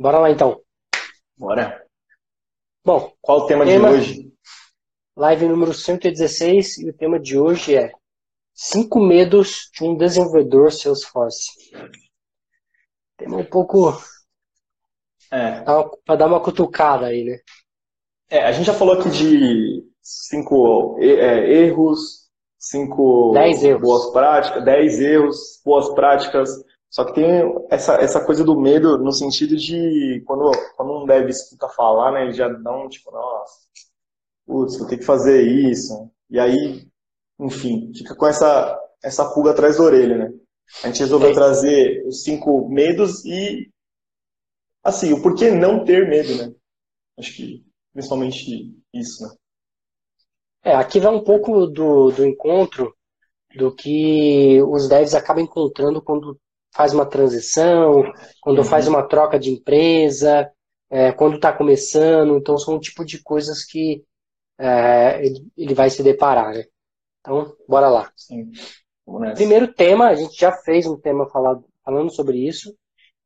Bora lá então. Bora. Bom, qual o tema, tema de hoje? Live número 116 e o tema de hoje é Cinco medos de um desenvolvedor Salesforce. Tema um pouco é. para dar uma cutucada aí, né? É, a gente já falou aqui de cinco é, erros, cinco dez erros. boas práticas, dez erros, boas práticas só que tem essa, essa coisa do medo no sentido de quando, quando um dev escuta falar, né, ele já dá um tipo, nossa, putz, vou ter que fazer isso. E aí, enfim, fica com essa, essa pulga atrás da orelha, né? A gente resolveu é. trazer os cinco medos e, assim, o porquê não ter medo, né? Acho que principalmente isso, né? É, aqui vai um pouco do, do encontro do que os devs acabam encontrando quando faz uma transição, quando uhum. faz uma troca de empresa, é, quando está começando. Então, são um tipo de coisas que é, ele, ele, vai se deparar. Né? Então, bora lá. Sim. Primeiro tema, a gente já fez um tema falado, falando sobre isso,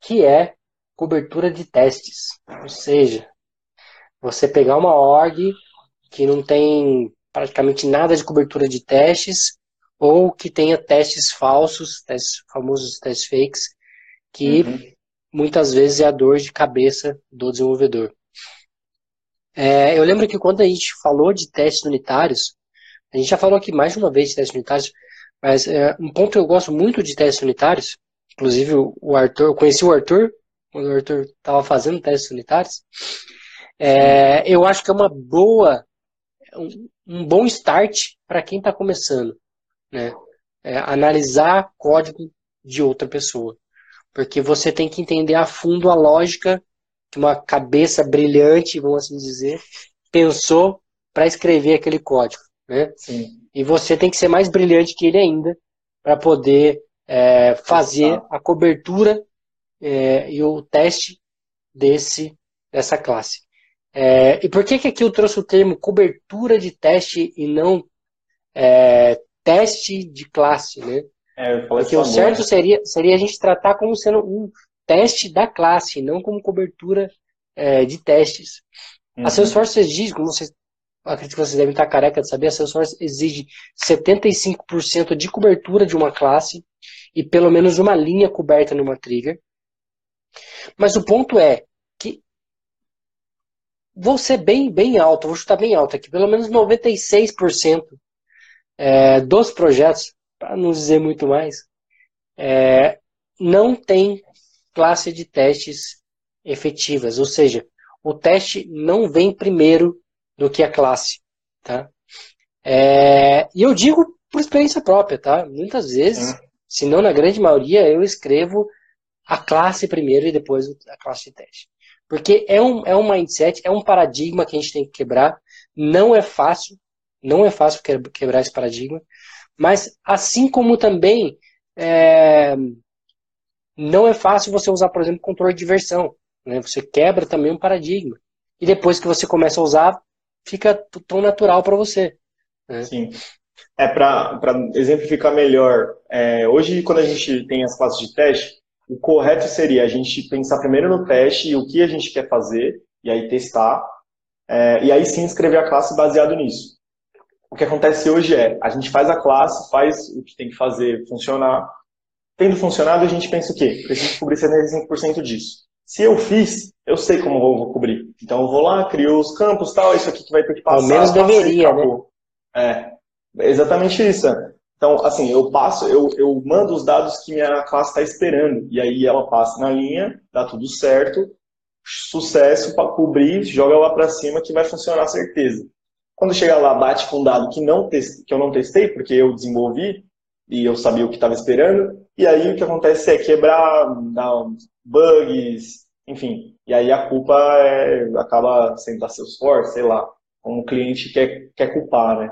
que é cobertura de testes. Ou seja, você pegar uma org que não tem praticamente nada de cobertura de testes ou que tenha testes falsos, testes, famosos testes fakes, que uhum. muitas vezes é a dor de cabeça do desenvolvedor. É, eu lembro que quando a gente falou de testes unitários, a gente já falou aqui mais de uma vez de testes unitários, mas é, um ponto que eu gosto muito de testes unitários, inclusive o Arthur, eu conheci o Arthur quando o Arthur estava fazendo testes unitários, é, eu acho que é uma boa, um, um bom start para quem está começando né? É, analisar código de outra pessoa. Porque você tem que entender a fundo a lógica que uma cabeça brilhante, vamos assim dizer, pensou para escrever aquele código. Né? Sim. E você tem que ser mais brilhante que ele ainda para poder é, fazer a cobertura é, e o teste desse dessa classe. É, e por que, que aqui eu trouxe o termo cobertura de teste e não é, teste de classe, né? É, Porque o certo seria, seria a gente tratar como sendo um teste da classe, não como cobertura é, de testes. Uhum. A Salesforce exige, como vocês, acredito que vocês devem estar careca de saber, a Salesforce exige 75% de cobertura de uma classe e pelo menos uma linha coberta numa trigger. Mas o ponto é que vou ser bem, bem alto, vou chutar bem alto aqui, pelo menos 96% é, dos projetos, para não dizer muito mais, é, não tem classe de testes efetivas, ou seja, o teste não vem primeiro do que a classe, tá? É, e eu digo por experiência própria, tá? Muitas vezes, uhum. se não na grande maioria, eu escrevo a classe primeiro e depois a classe de teste. Porque é um, é um mindset, é um paradigma que a gente tem que quebrar. Não é fácil, não é fácil quebrar esse paradigma, mas assim como também é, não é fácil você usar, por exemplo, controle de versão. Né? Você quebra também um paradigma. E depois que você começa a usar, fica tão natural para você. Né? Sim. É para exemplificar melhor. É, hoje, quando a gente tem as classes de teste, o correto seria a gente pensar primeiro no teste e o que a gente quer fazer, e aí testar, é, e aí sim escrever a classe baseado nisso o que acontece hoje é, a gente faz a classe, faz o que tem que fazer funcionar. Tendo funcionado, a gente pensa o quê? Preciso cobrir 75% disso. Se eu fiz, eu sei como eu vou cobrir. Então eu vou lá, crio os campos, tal, isso aqui que vai ter que passar. Ao menos deveria, né? É, exatamente isso. Então, assim, eu passo, eu, eu mando os dados que minha classe está esperando. E aí ela passa na linha, dá tudo certo, sucesso para cobrir, joga lá para cima que vai funcionar certeza. Quando chega lá, bate com um dado que, não que eu não testei, porque eu desenvolvi e eu sabia o que estava esperando, e aí o que acontece é quebrar, dar bugs, enfim. E aí a culpa é, acaba sendo da Salesforce, sei lá, como o cliente quer, quer culpar, né?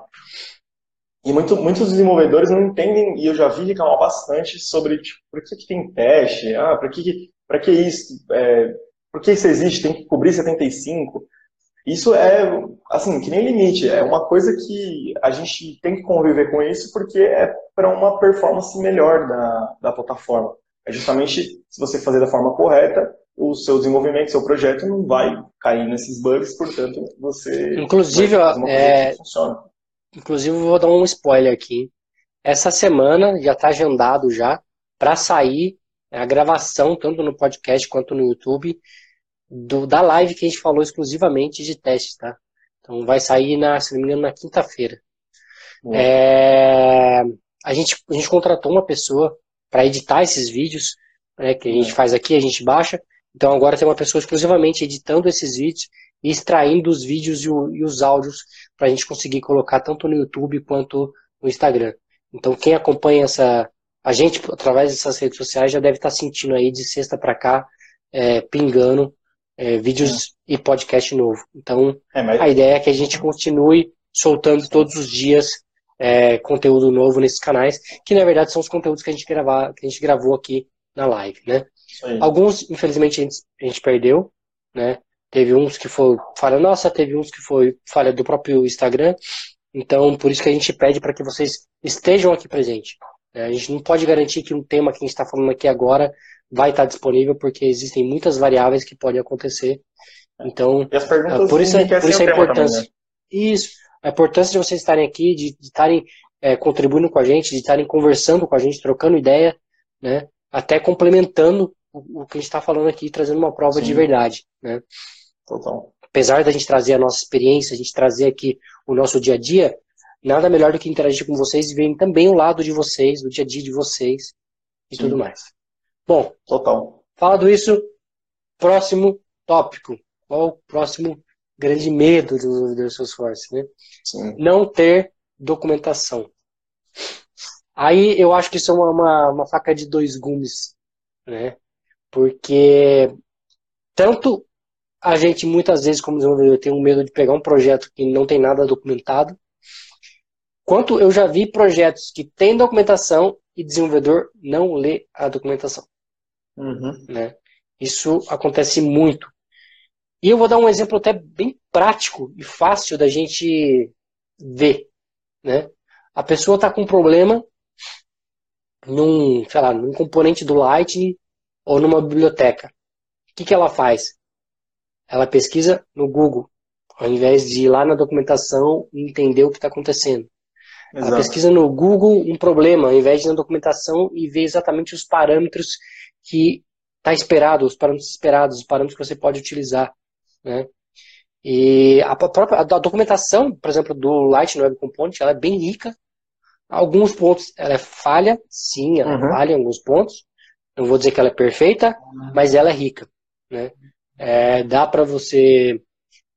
E muito, muitos desenvolvedores não entendem, e eu já vi reclamar bastante sobre, tipo, por que, que tem teste? Ah, para que, pra que isso? É, por que isso existe? Tem que cobrir 75? Isso é, assim, que nem limite. É uma coisa que a gente tem que conviver com isso porque é para uma performance melhor da, da plataforma. É justamente se você fazer da forma correta, o seu desenvolvimento, seu projeto não vai cair nesses bugs, portanto, você. Inclusive, é... inclusive, vou dar um spoiler aqui. Essa semana já está agendado já para sair a gravação, tanto no podcast quanto no YouTube, do, da live que a gente falou exclusivamente de testes, tá? Então vai sair, na, se não me engano, na quinta-feira. É, a, gente, a gente contratou uma pessoa para editar esses vídeos, né, que a gente faz aqui, a gente baixa. Então agora tem uma pessoa exclusivamente editando esses vídeos e extraindo os vídeos e, o, e os áudios para a gente conseguir colocar tanto no YouTube quanto no Instagram. Então quem acompanha essa a gente através dessas redes sociais já deve estar tá sentindo aí de sexta para cá é, pingando é, vídeos é. e podcast novo. Então é, mas... a ideia é que a gente continue soltando todos os dias é, conteúdo novo nesses canais, que na verdade são os conteúdos que a gente, gravar, que a gente gravou aqui na live, né? Alguns, infelizmente, a gente, a gente, perdeu, né? Teve uns que foi falha nossa, teve uns que foi falha do próprio Instagram. Então, por isso que a gente pede para que vocês estejam aqui presentes. Né? A gente não pode garantir que um tema que a gente está falando aqui agora vai estar disponível, porque existem muitas variáveis que podem acontecer. Então, por isso, é, por isso a importância. Também, né? Isso a importância de vocês estarem aqui, de estarem é, contribuindo com a gente, de estarem conversando com a gente, trocando ideia, né? Até complementando o, o que a gente está falando aqui, trazendo uma prova Sim. de verdade, né? Total. Apesar da gente trazer a nossa experiência, a gente trazer aqui o nosso dia a dia, nada melhor do que interagir com vocês e verem também o lado de vocês, do dia a dia de vocês e Sim. tudo mais. Bom, total. Falado isso, próximo tópico. Qual o próximo grande medo do desenvolvedor Salesforce, né? Sim. Não ter documentação. Aí eu acho que isso é uma, uma, uma faca de dois gumes, né? Porque tanto a gente muitas vezes como desenvolvedor tem um medo de pegar um projeto que não tem nada documentado, quanto eu já vi projetos que têm documentação e desenvolvedor não lê a documentação. Uhum. Né? Isso acontece muito. E eu vou dar um exemplo até bem prático e fácil da gente ver. Né? A pessoa está com um problema num, sei lá, num componente do Lightning ou numa biblioteca. O que, que ela faz? Ela pesquisa no Google, ao invés de ir lá na documentação e entender o que está acontecendo. Exato. Ela pesquisa no Google um problema, ao invés de ir na documentação e ver exatamente os parâmetros que está esperado, os parâmetros esperados, os parâmetros que você pode utilizar. Né? E a própria a documentação, por exemplo, do Lightning Web Component, ela é bem rica. Alguns pontos ela é falha, sim, ela uhum. falha em alguns pontos. Não vou dizer que ela é perfeita, mas ela é rica. Né? É, dá para você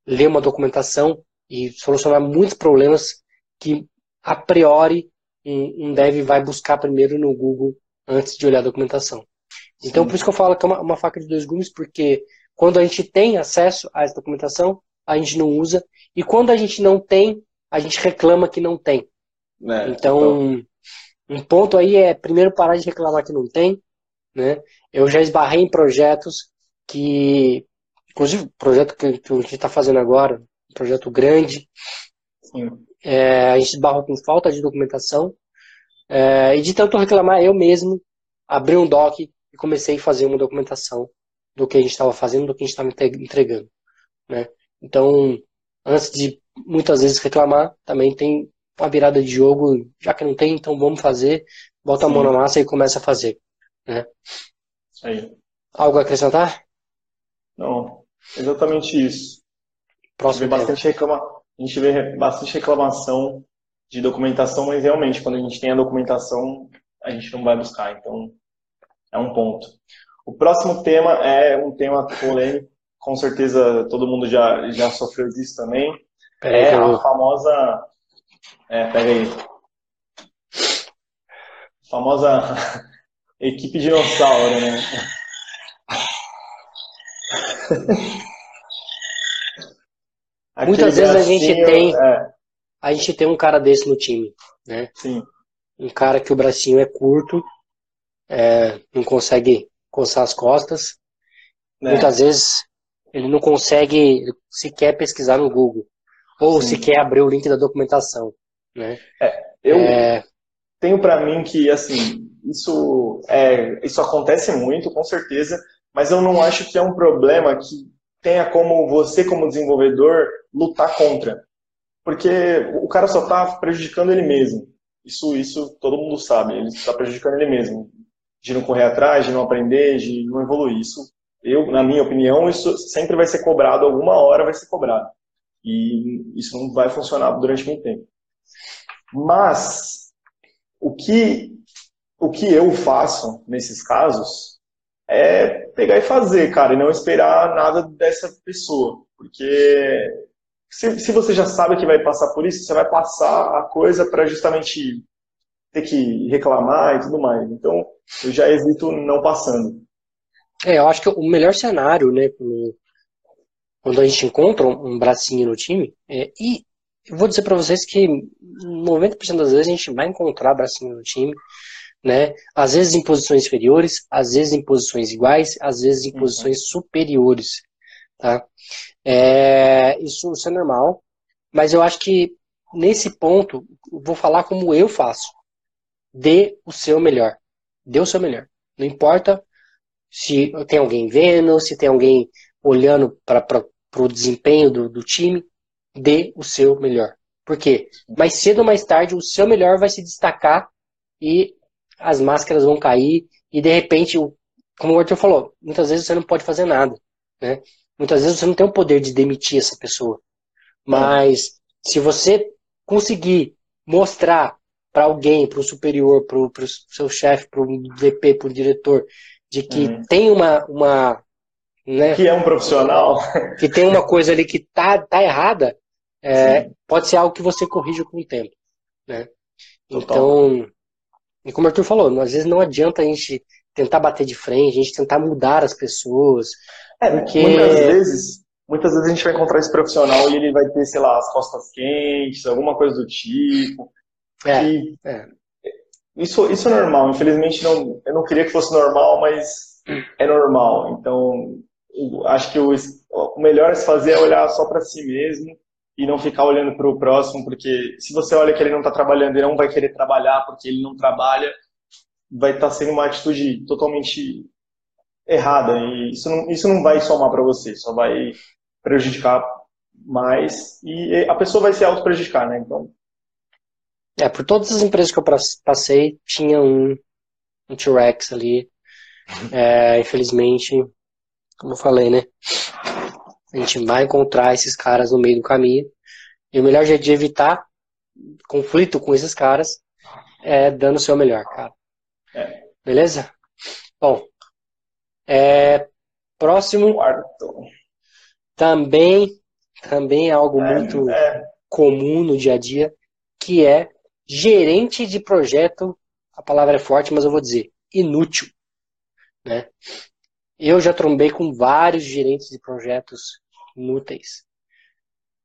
ler uma documentação e solucionar muitos problemas que, a priori, um, um dev vai buscar primeiro no Google antes de olhar a documentação. Então, sim. por isso que eu falo que é uma, uma faca de dois gumes, porque quando a gente tem acesso a essa documentação, a gente não usa. E quando a gente não tem, a gente reclama que não tem. É, então, então, um ponto aí é primeiro parar de reclamar que não tem. Né? Eu já esbarrei em projetos que, inclusive o projeto que, que a gente está fazendo agora, um projeto grande, é, a gente esbarrou com falta de documentação. É, e de tanto reclamar, eu mesmo abri um doc e comecei a fazer uma documentação do que a gente estava fazendo, do que a gente estava entregando. Né? Então, antes de muitas vezes reclamar, também tem uma virada de jogo, já que não tem, então vamos fazer, bota Sim. a mão na massa e começa a fazer. Né? Aí. Algo a acrescentar? Não, exatamente isso. Próximo bastante reclama... a gente vê bastante reclamação de documentação, mas realmente, quando a gente tem a documentação, a gente não vai buscar. Então, é um ponto. O próximo tema é um tema polêmico, com certeza todo mundo já, já sofreu disso também. Pera é a famosa. É, pega aí. A famosa equipe dinossauro, né? Muitas vezes a gente tem. É. A gente tem um cara desse no time, né? Sim. Um cara que o bracinho é curto, é, não consegue coçar as costas. É. Muitas vezes ele não consegue sequer pesquisar no Google. Ou Sim. sequer abrir o link da documentação. Né? É, eu é... tenho para mim que assim isso é, isso acontece muito, com certeza, mas eu não acho que é um problema que tenha como você, como desenvolvedor, lutar contra. Porque o cara só está prejudicando ele mesmo. Isso, isso todo mundo sabe. Ele está prejudicando ele mesmo. De não correr atrás, de não aprender, de não evoluir. Isso, eu, na minha opinião, isso sempre vai ser cobrado, alguma hora vai ser cobrado. E isso não vai funcionar durante muito tempo. Mas, o que, o que eu faço nesses casos é pegar e fazer, cara, e não esperar nada dessa pessoa. Porque se, se você já sabe que vai passar por isso, você vai passar a coisa para justamente ter que reclamar e tudo mais. Então, eu já evito não passando. É, eu acho que o melhor cenário, né, quando a gente encontra um bracinho no time, é, e eu vou dizer para vocês que 90% das vezes a gente vai encontrar bracinho no time, né? Às vezes em posições inferiores, às vezes em posições iguais, às vezes em uhum. posições superiores, tá? É, isso, isso é normal, mas eu acho que nesse ponto, vou falar como eu faço. Dê o seu melhor. Dê o seu melhor. Não importa se tem alguém vendo, se tem alguém olhando para o desempenho do, do time, dê o seu melhor. Por quê? Mais cedo ou mais tarde, o seu melhor vai se destacar e as máscaras vão cair e de repente, como o Arthur falou, muitas vezes você não pode fazer nada, né? Muitas vezes você não tem o poder de demitir essa pessoa. Mas se você conseguir mostrar para alguém, para o superior, para o seu chefe, para o VP, para o diretor, de que uhum. tem uma, uma né, que é um profissional, que tem uma coisa ali que tá, tá errada, é, pode ser algo que você corrige com o tempo, né? Então, e como o Arthur falou, às vezes não adianta a gente tentar bater de frente, a gente tentar mudar as pessoas. É, porque... muitas vezes, muitas vezes a gente vai encontrar esse profissional e ele vai ter, sei lá, as costas quentes, alguma coisa do tipo. É, e é. Isso, isso é normal. Infelizmente, não, eu não queria que fosse normal, mas é normal. Então, acho que o, o melhor a se fazer é olhar só para si mesmo e não ficar olhando para o próximo, porque se você olha que ele não está trabalhando, ele não vai querer trabalhar porque ele não trabalha, vai estar tá sendo uma atitude totalmente errada e isso não, isso não vai somar para você, só vai prejudicar mais e a pessoa vai se auto prejudicar, né? Então é, por todas as empresas que eu passei, tinha um, um T-Rex ali. É, infelizmente, como eu falei, né? A gente vai encontrar esses caras no meio do caminho. E o melhor jeito de evitar conflito com esses caras é dando o seu melhor, cara. É. Beleza? Bom, é, próximo. Quarto. Também, também é algo é, muito é. comum no dia a dia, que é gerente de projeto. A palavra é forte, mas eu vou dizer inútil. Né? Eu já trombei com vários gerentes de projetos inúteis.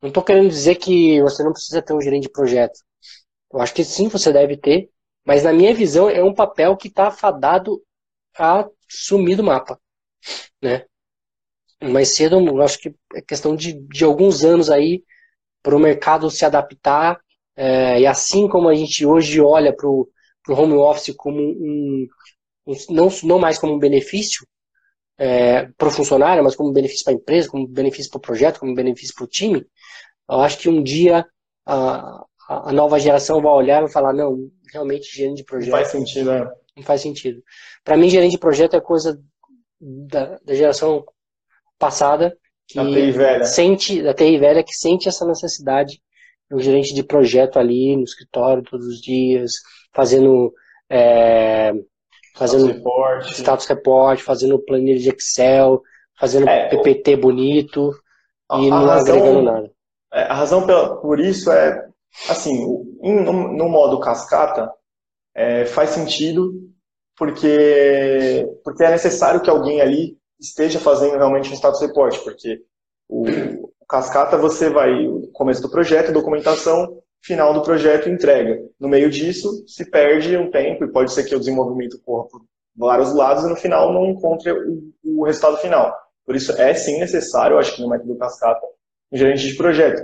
Não estou querendo dizer que você não precisa ter um gerente de projeto. Eu acho que sim, você deve ter, mas na minha visão é um papel que está fadado a sumir do mapa, né? Mais cedo, eu acho que é questão de, de alguns anos aí para o mercado se adaptar é, e assim como a gente hoje olha para o home office como um, um, não, não mais como um benefício, é, para o funcionário, mas como benefício para a empresa, como benefício para o projeto, como benefício para o time, eu acho que um dia a, a nova geração vai olhar e vai falar, não, realmente gerente de projeto... Não faz sentido, né? Não faz sentido. Para mim, gerente de projeto é coisa da, da geração passada, que da TI velha. sente, da TI velha, que sente essa necessidade do gerente de projeto ali no escritório todos os dias, fazendo é, fazendo status report. status report, fazendo planilha de Excel, fazendo é, PPT bonito e não razão, agregando nada. É, a razão por isso é, assim, no, no modo cascata, é, faz sentido porque, porque é necessário que alguém ali esteja fazendo realmente um status report, porque o, o cascata você vai, começo do projeto, documentação, final do projeto entrega. No meio disso, se perde um tempo e pode ser que o desenvolvimento corra por vários lados e no final não encontre o, o resultado final. Por isso, é sim necessário, acho que no método cascata, um gerente de projeto.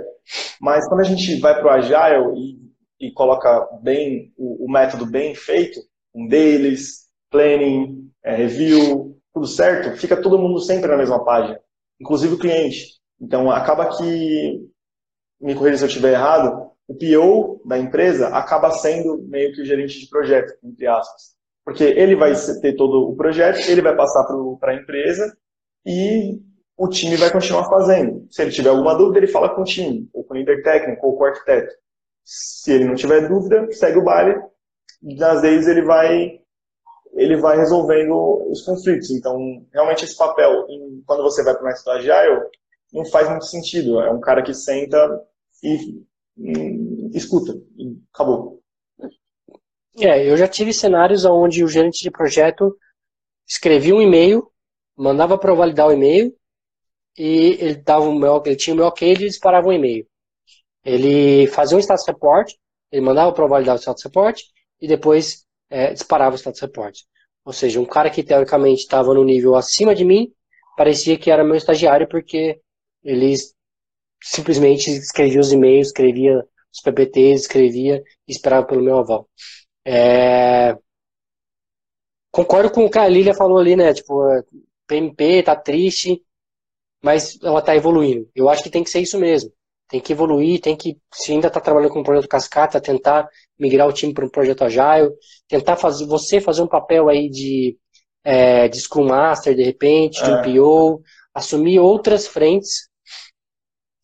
Mas quando a gente vai para o Agile e, e, coloca bem o, o, método bem feito, um deles, planning, é, review, tudo certo, fica todo mundo sempre na mesma página, inclusive o cliente. Então, acaba que, me corrija se eu estiver errado, o PO da empresa acaba sendo meio que o gerente de projeto, entre aspas. Porque ele vai ter todo o projeto, ele vai passar para a empresa e o time vai continuar fazendo. Se ele tiver alguma dúvida, ele fala com o time, ou com o líder técnico, ou com o arquiteto. Se ele não tiver dúvida, segue o baile. E às vezes ele vai ele vai resolvendo os conflitos. Então, realmente esse papel, quando você vai para o método Agile, não faz muito sentido. É um cara que senta e escuta. Acabou. É, eu já tive cenários onde o gerente de projeto escrevia um e-mail, mandava para validar o e-mail e ele dava o meu, ele tinha o meu ok ele disparava um e-mail. Ele fazia um status report, ele mandava para validar o status report e depois é, disparava o status report. Ou seja, um cara que teoricamente estava no nível acima de mim parecia que era meu estagiário porque ele simplesmente escrevia os e-mails, escrevia os PPTs, escrevia e esperava pelo meu aval. É... Concordo com o que a Lilia falou ali, né? Tipo, PMP tá triste, mas ela tá evoluindo. Eu acho que tem que ser isso mesmo. Tem que evoluir, tem que, se ainda está trabalhando com um projeto cascata, tentar migrar o time para um projeto agile, tentar fazer, você fazer um papel aí de, é, de Scrum Master, de repente, de um é. PO, assumir outras frentes.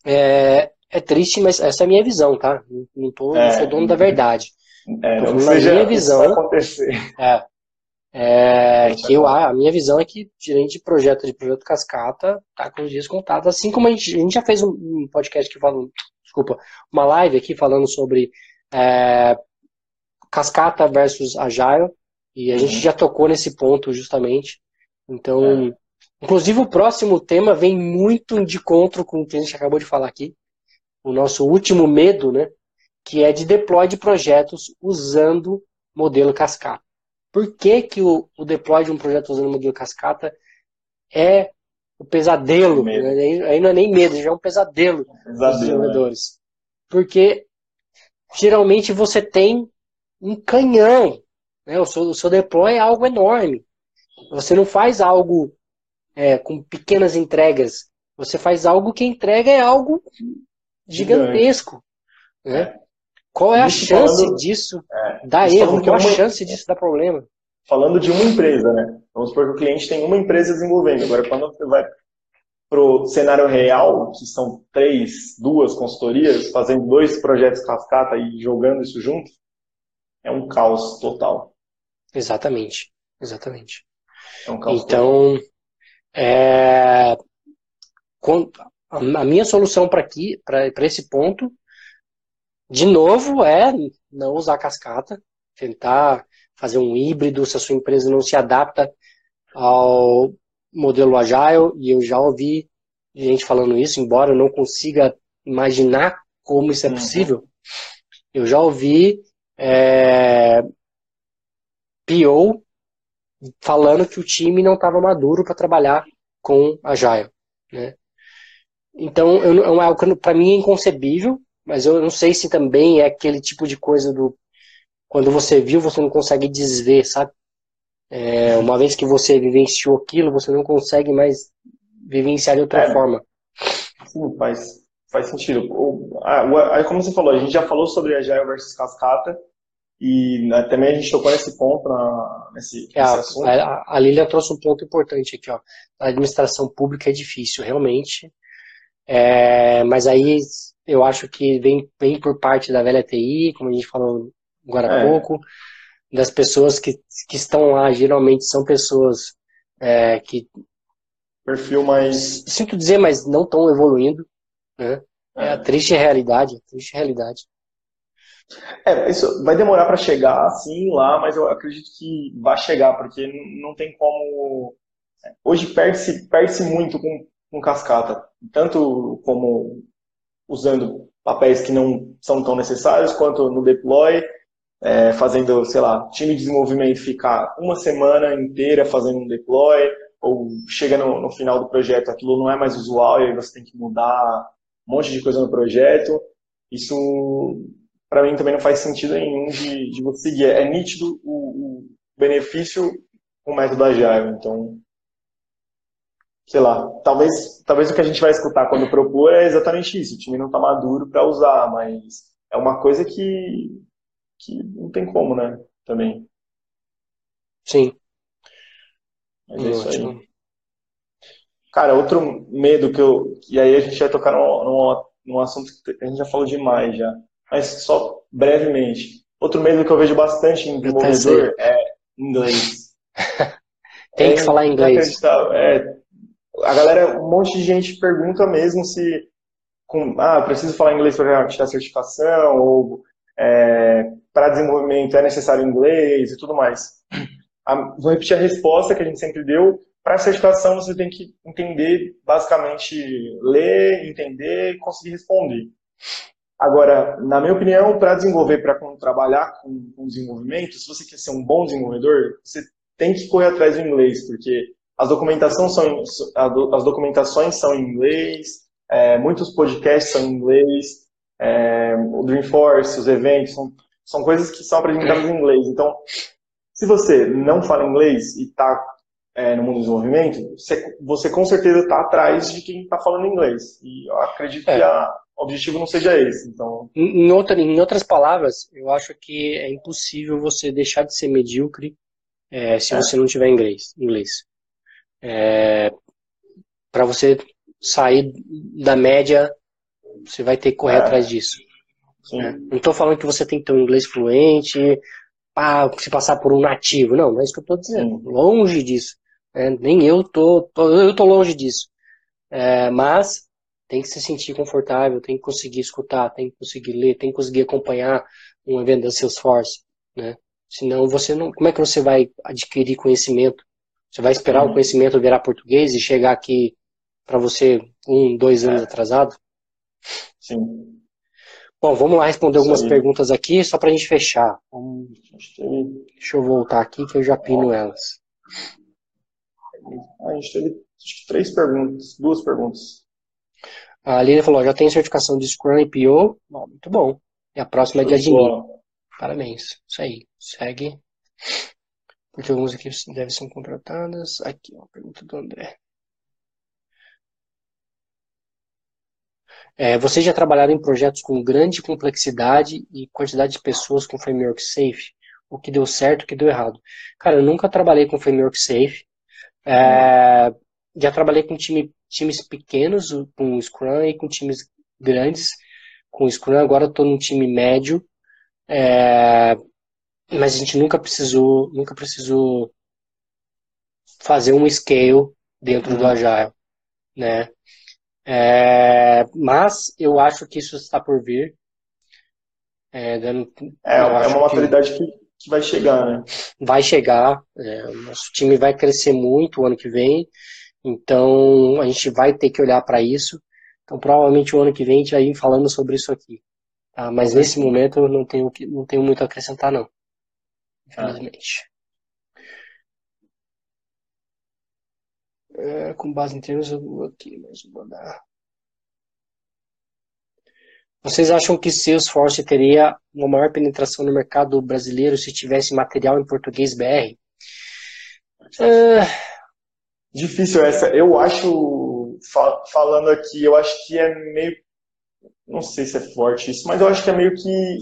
É, é triste, mas essa é a minha visão, tá? Não, tô, é, não sou dono da verdade. É, não na minha visão. Acontecer. É, é, que eu, a minha visão é que gerente de projeto de projeto cascata tá com os dias contados, assim como a gente, a gente já fez um, um podcast que falou, desculpa, uma live aqui falando sobre é, cascata versus agile, e a gente uhum. já tocou nesse ponto justamente. Então, é. Inclusive o próximo tema vem muito de encontro com o que a gente acabou de falar aqui, o nosso último medo, né, que é de deploy de projetos usando modelo cascata. Por que, que o, o deploy de um projeto usando modelo cascata é o pesadelo? Né? Aí não é nem medo, já é um pesadelo, pesadelo dos desenvolvedores. Né? Porque geralmente você tem um canhão. Né? O, seu, o seu deploy é algo enorme. Você não faz algo é, com pequenas entregas. Você faz algo que a entrega é algo gigantesco. Né? É. Qual é a chance falando, disso é, dar erro? Qual é a uma, chance disso dar problema? Falando de uma empresa, né? Vamos supor que o cliente tem uma empresa desenvolvendo. Agora, quando você vai para o cenário real, que são três, duas consultorias, fazendo dois projetos cascata e jogando isso junto, é um caos total. Exatamente, exatamente. É um caos então, total. É... a minha solução para aqui, para esse ponto, de novo, é não usar cascata, tentar fazer um híbrido se a sua empresa não se adapta ao modelo Agile, e eu já ouvi gente falando isso, embora eu não consiga imaginar como isso é uhum. possível, eu já ouvi é, PO falando que o time não estava maduro para trabalhar com Agile. Né? Então, eu, é algo que para mim é inconcebível, mas eu não sei se também é aquele tipo de coisa do quando você viu, você não consegue desver, sabe? É, uma vez que você vivenciou aquilo, você não consegue mais vivenciar de outra é, forma. Sim, faz, faz sentido. O, a, a, como você falou, a gente já falou sobre Agile versus Cascata, e né, também a gente tocou nesse ponto, na, nesse, é, assunto. A, a Lilia trouxe um ponto importante aqui, ó. A administração pública é difícil, realmente. É, mas aí eu acho que vem, vem por parte da velha TI, como a gente falou agora há é. pouco, das pessoas que, que estão lá, geralmente são pessoas é, que. Perfil mais. Sinto dizer, mas não estão evoluindo. Né? É. é a triste realidade, a triste realidade. É, isso vai demorar para chegar, sim, lá, mas eu acredito que vai chegar, porque não tem como. Hoje perde-se perde muito com, com cascata, tanto como usando papéis que não são tão necessários, quanto no deploy, é, fazendo, sei lá, time de desenvolvimento ficar uma semana inteira fazendo um deploy, ou chega no, no final do projeto, aquilo não é mais usual e aí você tem que mudar um monte de coisa no projeto. Isso, para mim, também não faz sentido nenhum de, de você seguir. É nítido o, o benefício com o método Agile, então sei lá, talvez, talvez o que a gente vai escutar quando propor é exatamente isso. O time não está maduro para usar, mas é uma coisa que, que não tem como, né? Também. Sim. Mas é isso aí. Cara, outro medo que eu. E aí a gente vai tocar num, num, num assunto que a gente já falou demais já. Mas só brevemente. Outro medo que eu vejo bastante em desenvolvedor é inglês. Tem é, que falar inglês. É, a galera, um monte de gente pergunta mesmo se com, ah, preciso falar inglês para tirar certificação ou é, para desenvolvimento é necessário inglês e tudo mais. A, vou repetir a resposta que a gente sempre deu. Para certificação você tem que entender, basicamente, ler, entender e conseguir responder. Agora, na minha opinião, para desenvolver, para trabalhar com, com desenvolvimento, se você quer ser um bom desenvolvedor, você tem que correr atrás do inglês, porque as documentações são, as documentações são em inglês, é, muitos podcasts são em inglês, é, o Dreamforce, os eventos, são, são coisas que são apresentadas em inglês. Então, se você não fala inglês e está é, no mundo do desenvolvimento, você, você com certeza está atrás de quem está falando inglês. E eu acredito é. que a, o objetivo não seja esse. Então... Em, outra, em outras palavras, eu acho que é impossível você deixar de ser medíocre é, se é. você não tiver inglês. inglês. É, para você sair da média, você vai ter que correr é. atrás disso. Né? Não estou falando que você tem que ter um inglês fluente, para se passar por um nativo. Não, não é isso que eu estou dizendo. Sim. Longe disso. É, nem eu tô, tô, eu tô longe disso. É, mas tem que se sentir confortável, tem que conseguir escutar, tem que conseguir ler, tem que conseguir acompanhar um evento da Salesforce, né? Senão você não, como é que você vai adquirir conhecimento você vai esperar Sim. o conhecimento virar português e chegar aqui para você um, dois anos é. atrasado? Sim. Bom, vamos lá responder algumas Sim. perguntas aqui, só para a gente fechar. Vamos... Deixa eu voltar aqui que eu já pino elas. A gente teve três perguntas, duas perguntas. A Lilian falou, já tem certificação de Scrum e PO. Bom, muito bom. E a próxima é de admin. Parabéns. Isso aí. Segue porque algumas equipes devem ser contratadas. Aqui, uma pergunta do André. É, vocês já trabalharam em projetos com grande complexidade e quantidade de pessoas com framework safe? O que deu certo, o que deu errado? Cara, eu nunca trabalhei com framework safe. É, já trabalhei com time, times pequenos, com Scrum, e com times grandes com Scrum. Agora estou num time médio. É, mas a gente nunca precisou, nunca precisou fazer um scale dentro uhum. do Agile, né? É, mas eu acho que isso está por vir. É, dando, é, é uma maturidade que, que, vai chegar, né? Vai chegar. É, o nosso time vai crescer muito o ano que vem. Então a gente vai ter que olhar para isso. Então provavelmente o ano que vem a gente vai ir falando sobre isso aqui. Tá? Mas nesse momento eu não tenho, não tenho muito a acrescentar, não infelizmente. É, com base em termos, eu vou aqui, mas vou mandar. Vocês acham que Salesforce teria uma maior penetração no mercado brasileiro se tivesse material em português BR? É... Difícil essa. Eu acho, falando aqui, eu acho que é meio. Não sei se é forte isso, mas eu acho que é meio que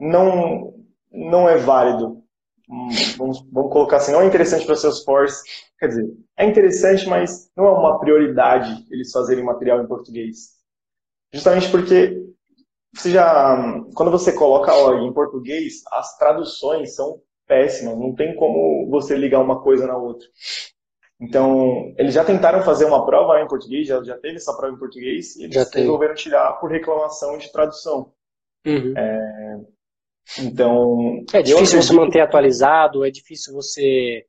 não não é válido. Hum, vamos, vamos colocar assim, não é interessante para Salesforce. Quer dizer, é interessante, mas não é uma prioridade eles fazerem material em português. Justamente porque você já, quando você coloca org em português, as traduções são péssimas. Não tem como você ligar uma coisa na outra. Então, eles já tentaram fazer uma prova em português, já, já teve essa prova em português, e eles resolveram tirar por reclamação de tradução. Uhum. É, então. É difícil você manter atualizado, é difícil você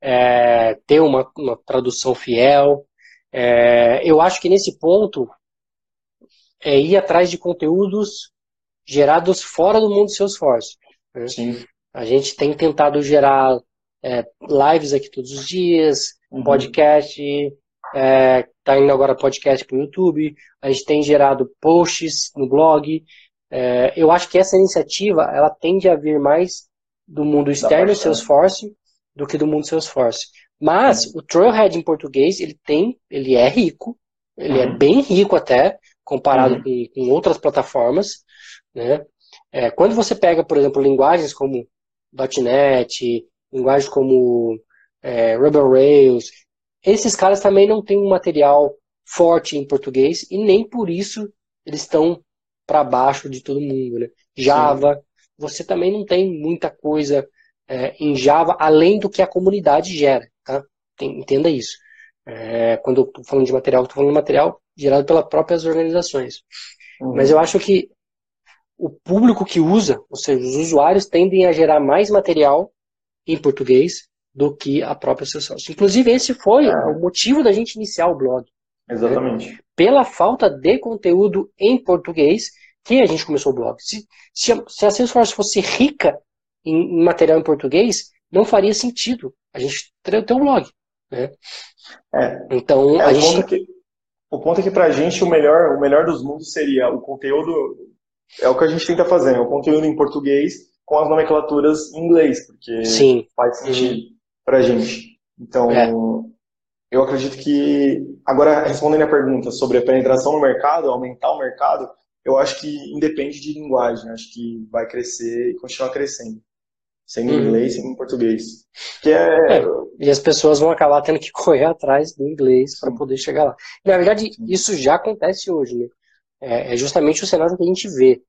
é, ter uma, uma, tradução fiel. É, eu acho que nesse ponto é ir atrás de conteúdos gerados fora do mundo Salesforce. Né? Sim. A gente tem tentado gerar é, lives aqui todos os dias, uhum. podcast, é, tá indo agora podcast para o YouTube, a gente tem gerado posts no blog, é, eu acho que essa iniciativa ela tende a vir mais do mundo externo Salesforce do que do mundo Salesforce. Mas o Trailhead em português, ele tem, ele é rico, ele é uhum. é bem rico até, comparado uhum. com, com, outras plataformas, né? É, quando você pega, por exemplo, linguagens como .NET, linguagens como é, Rebel Rails, esses caras também não têm um material forte em português e nem por isso eles estão para baixo de todo mundo. Né? Java, Sim. você também não tem muita coisa é, em Java além do que a comunidade gera. Tá? Entenda isso. É, quando eu estou falando de material, estou falando de material gerado pelas próprias organizações. Uhum. Mas eu acho que o público que usa, ou seja, os usuários tendem a gerar mais material em português do que a própria Salesforce. Inclusive, esse foi é. o motivo da gente iniciar o blog. Exatamente. Né? Pela falta de conteúdo em português que a gente começou o blog. Se, se, a, se a Salesforce fosse rica em, em, material em português, não faria sentido a gente ter, ter um blog. Né? É. Então, é, a o gente... Ponto é que, o ponto é que, para a gente, o melhor, o melhor dos mundos seria o conteúdo... É o que a gente tenta fazer, né? o conteúdo em português com as nomenclaturas em inglês, porque Sim. faz sentido. Uhum para a gente. Então, é. eu acredito que, agora respondendo a pergunta sobre a penetração no mercado, aumentar o mercado, eu acho que independe de linguagem, acho que vai crescer e continuar crescendo. Sem uhum. inglês, sem português. Que é... é... E as pessoas vão acabar tendo que correr atrás do inglês para poder chegar lá. Na verdade, isso já acontece hoje, né? É, é justamente o cenário que a gente vê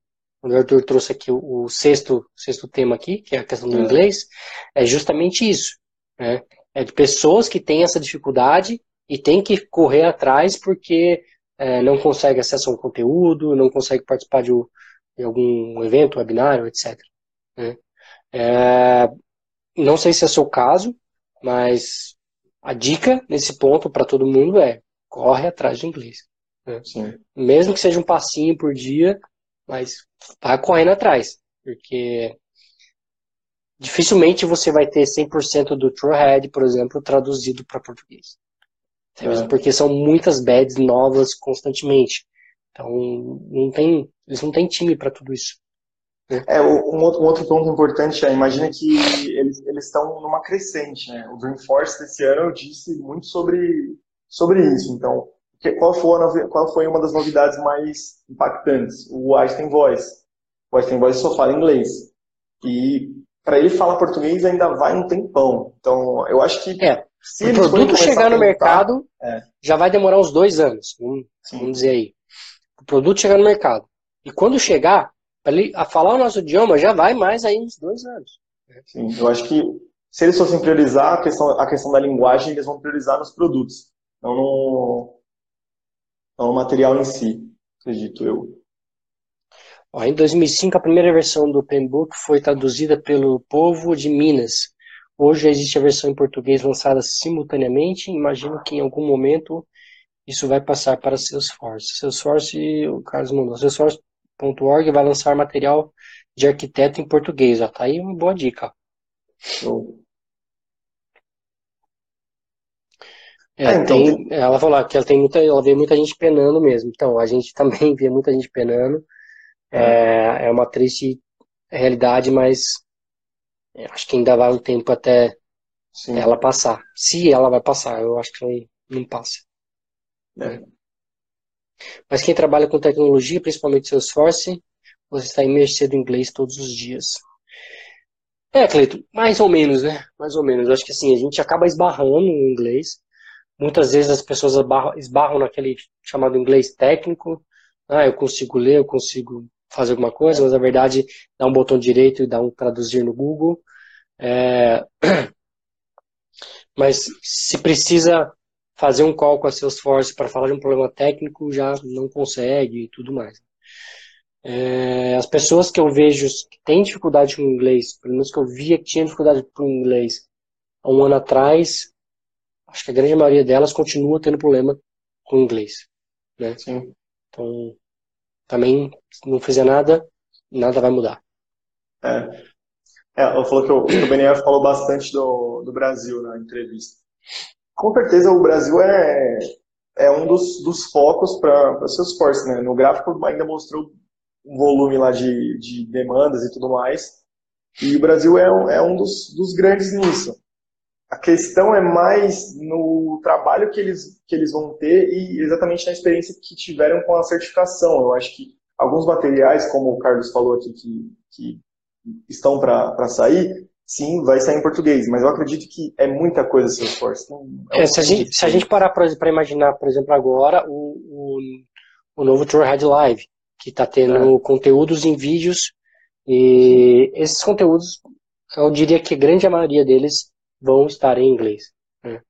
o Arthur trouxe aqui o, o, sexto, sexto tema aqui, que é a questão do é. inglês, é justamente isso. Né? É de pessoas que têm essa dificuldade e têm que correr atrás porque é, não consegue acesso a um conteúdo, não consegue participar de, de algum evento, webinário, etc. Né? É, não sei se é o seu caso, mas a dica nesse ponto para todo mundo é corre atrás de inglês. Né? Mesmo que seja um passinho por dia, mas vá correndo atrás, porque dificilmente você vai ter 100% do Truehead, por exemplo, traduzido para português. É. Porque são muitas beds novas constantemente. Então, não tem, eles não têm time para tudo isso. Né? É, um outro, um outro, ponto importante é, imagina que eles, eles estão numa crescente, né? O Dreamforce desse ano eu disse muito sobre, sobre isso. Então, qual foi, qual foi uma das novidades mais impactantes? O Einstein Voice. O Einstein Voice só fala inglês. E para ele falar português ainda vai um tempão. Então, eu acho que. É, se o produto chegar no mercado, é. já vai demorar uns dois anos, vamos, vamos, dizer aí. O produto chegar no mercado. E quando chegar, para ele a falar o nosso idioma, já vai mais aí uns dois anos. Sim, eu acho que se eles fossem priorizar a questão, a questão da linguagem, eles vão priorizar nos produtos, não no, no material em si, acredito eu. Ó, em 2005, a primeira versão do Penbook foi traduzida pelo povo de Minas. Hoje existe a versão em português lançada simultaneamente. Imagino que em algum momento isso vai passar para Salesforce. Salesforce, o Carlos mandou, Salesforce.org vai lançar material de arquiteto em português. Ó, tá aí uma boa dica. Show. É, é, então, tem, ela falou que ela tem muita, ela vê muita gente penando mesmo. Então, a gente também vê muita gente penando. É, é uma triste realidade, mas acho que ainda vai um tempo até Sim. ela passar. Se ela vai passar, eu acho que não passa. É. Mas quem trabalha com tecnologia, principalmente Salesforce, você está imersido em inglês todos os dias. É, Cleito, mais ou menos, né? Mais ou menos. Eu acho que assim, a gente acaba esbarrando no inglês. Muitas vezes as pessoas esbarram, naquele chamado inglês técnico. Ah, eu consigo ler, eu consigo fazer alguma coisa, mas na verdade dá um botão direito e dá um traduzir no Google. É... Mas se precisa fazer um call com a Salesforce para falar de um problema técnico, já não consegue e tudo mais. É... As pessoas que eu vejo que têm dificuldade com o inglês, pelo menos que eu via que tinham dificuldade com o inglês há um ano atrás, acho que a grande maioria delas continua tendo problema com o inglês. Né? Sim. Então, também, se não fizer nada, nada vai mudar. É. é ela falou que o, o BNF falou bastante do, do Brasil na entrevista. Com certeza o Brasil é, é um dos, dos focos para seus forces, né? No gráfico ainda mostrou um volume lá de, de demandas e tudo mais. E o Brasil é um, é um dos, dos grandes nisso. A questão é mais no trabalho que eles, que eles vão ter e exatamente na experiência que tiveram com a certificação. Eu acho que alguns materiais, como o Carlos falou aqui, que, que estão para sair, sim, vai sair em português, mas eu acredito que é muita coisa Salesforce. Então, é, é se, a gente, se a gente parar para imaginar, por exemplo, agora, o, o, o novo Trailhead Live, que está tendo é. conteúdos em vídeos, e esses conteúdos, eu diria que a grande maioria deles vão estar em inglês. Né?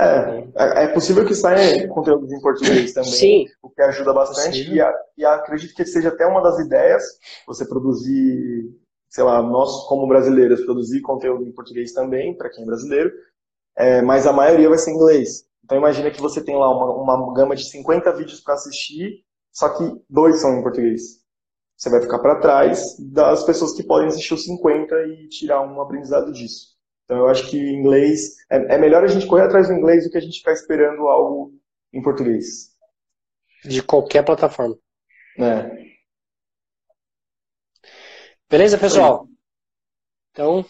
É, é, é possível que saia conteúdos em português também, Sim. o que ajuda bastante. E, a, e, acredito que seja até uma das ideias, você produzir, sei lá, nós como brasileiros, produzir conteúdo em português também, para quem é brasileiro, é, mas a maioria vai ser em inglês. Então imagina que você tem lá uma, uma gama de 50 vídeos para assistir, só que dois são em português. Você vai ficar para trás das pessoas que podem assistir os 50 e tirar um aprendizado disso. Então eu acho que inglês é, é melhor a gente correr atrás do inglês do que a gente ficar esperando algo em português. De qualquer plataforma. É. Beleza, pessoal? Então,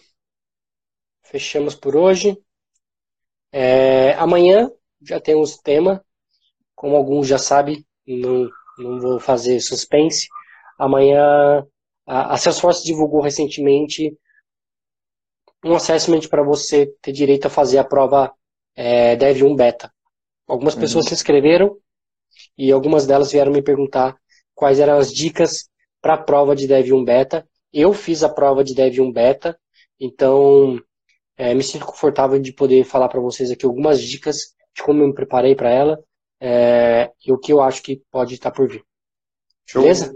fechamos por hoje. É, amanhã já temos tema. Como alguns já sabem, não, não vou fazer suspense. Amanhã a, a Salesforce divulgou recentemente um assessment para você ter direito a fazer a prova é, Dev 1 Beta. Algumas uhum. pessoas se inscreveram e algumas delas vieram me perguntar quais eram as dicas para a prova de Dev 1 Beta. Eu fiz a prova de Dev 1 Beta, então é, me sinto confortável de poder falar para vocês aqui algumas dicas de como eu me preparei para ela é, e o que eu acho que pode estar por vir. Show. Beleza?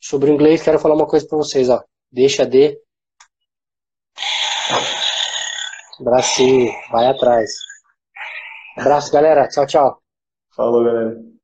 Sobre o inglês, quero falar uma coisa para vocês. Ó. Deixa de Bracinho, vai atrás. Abraço, galera. Tchau, tchau. Falou, galera.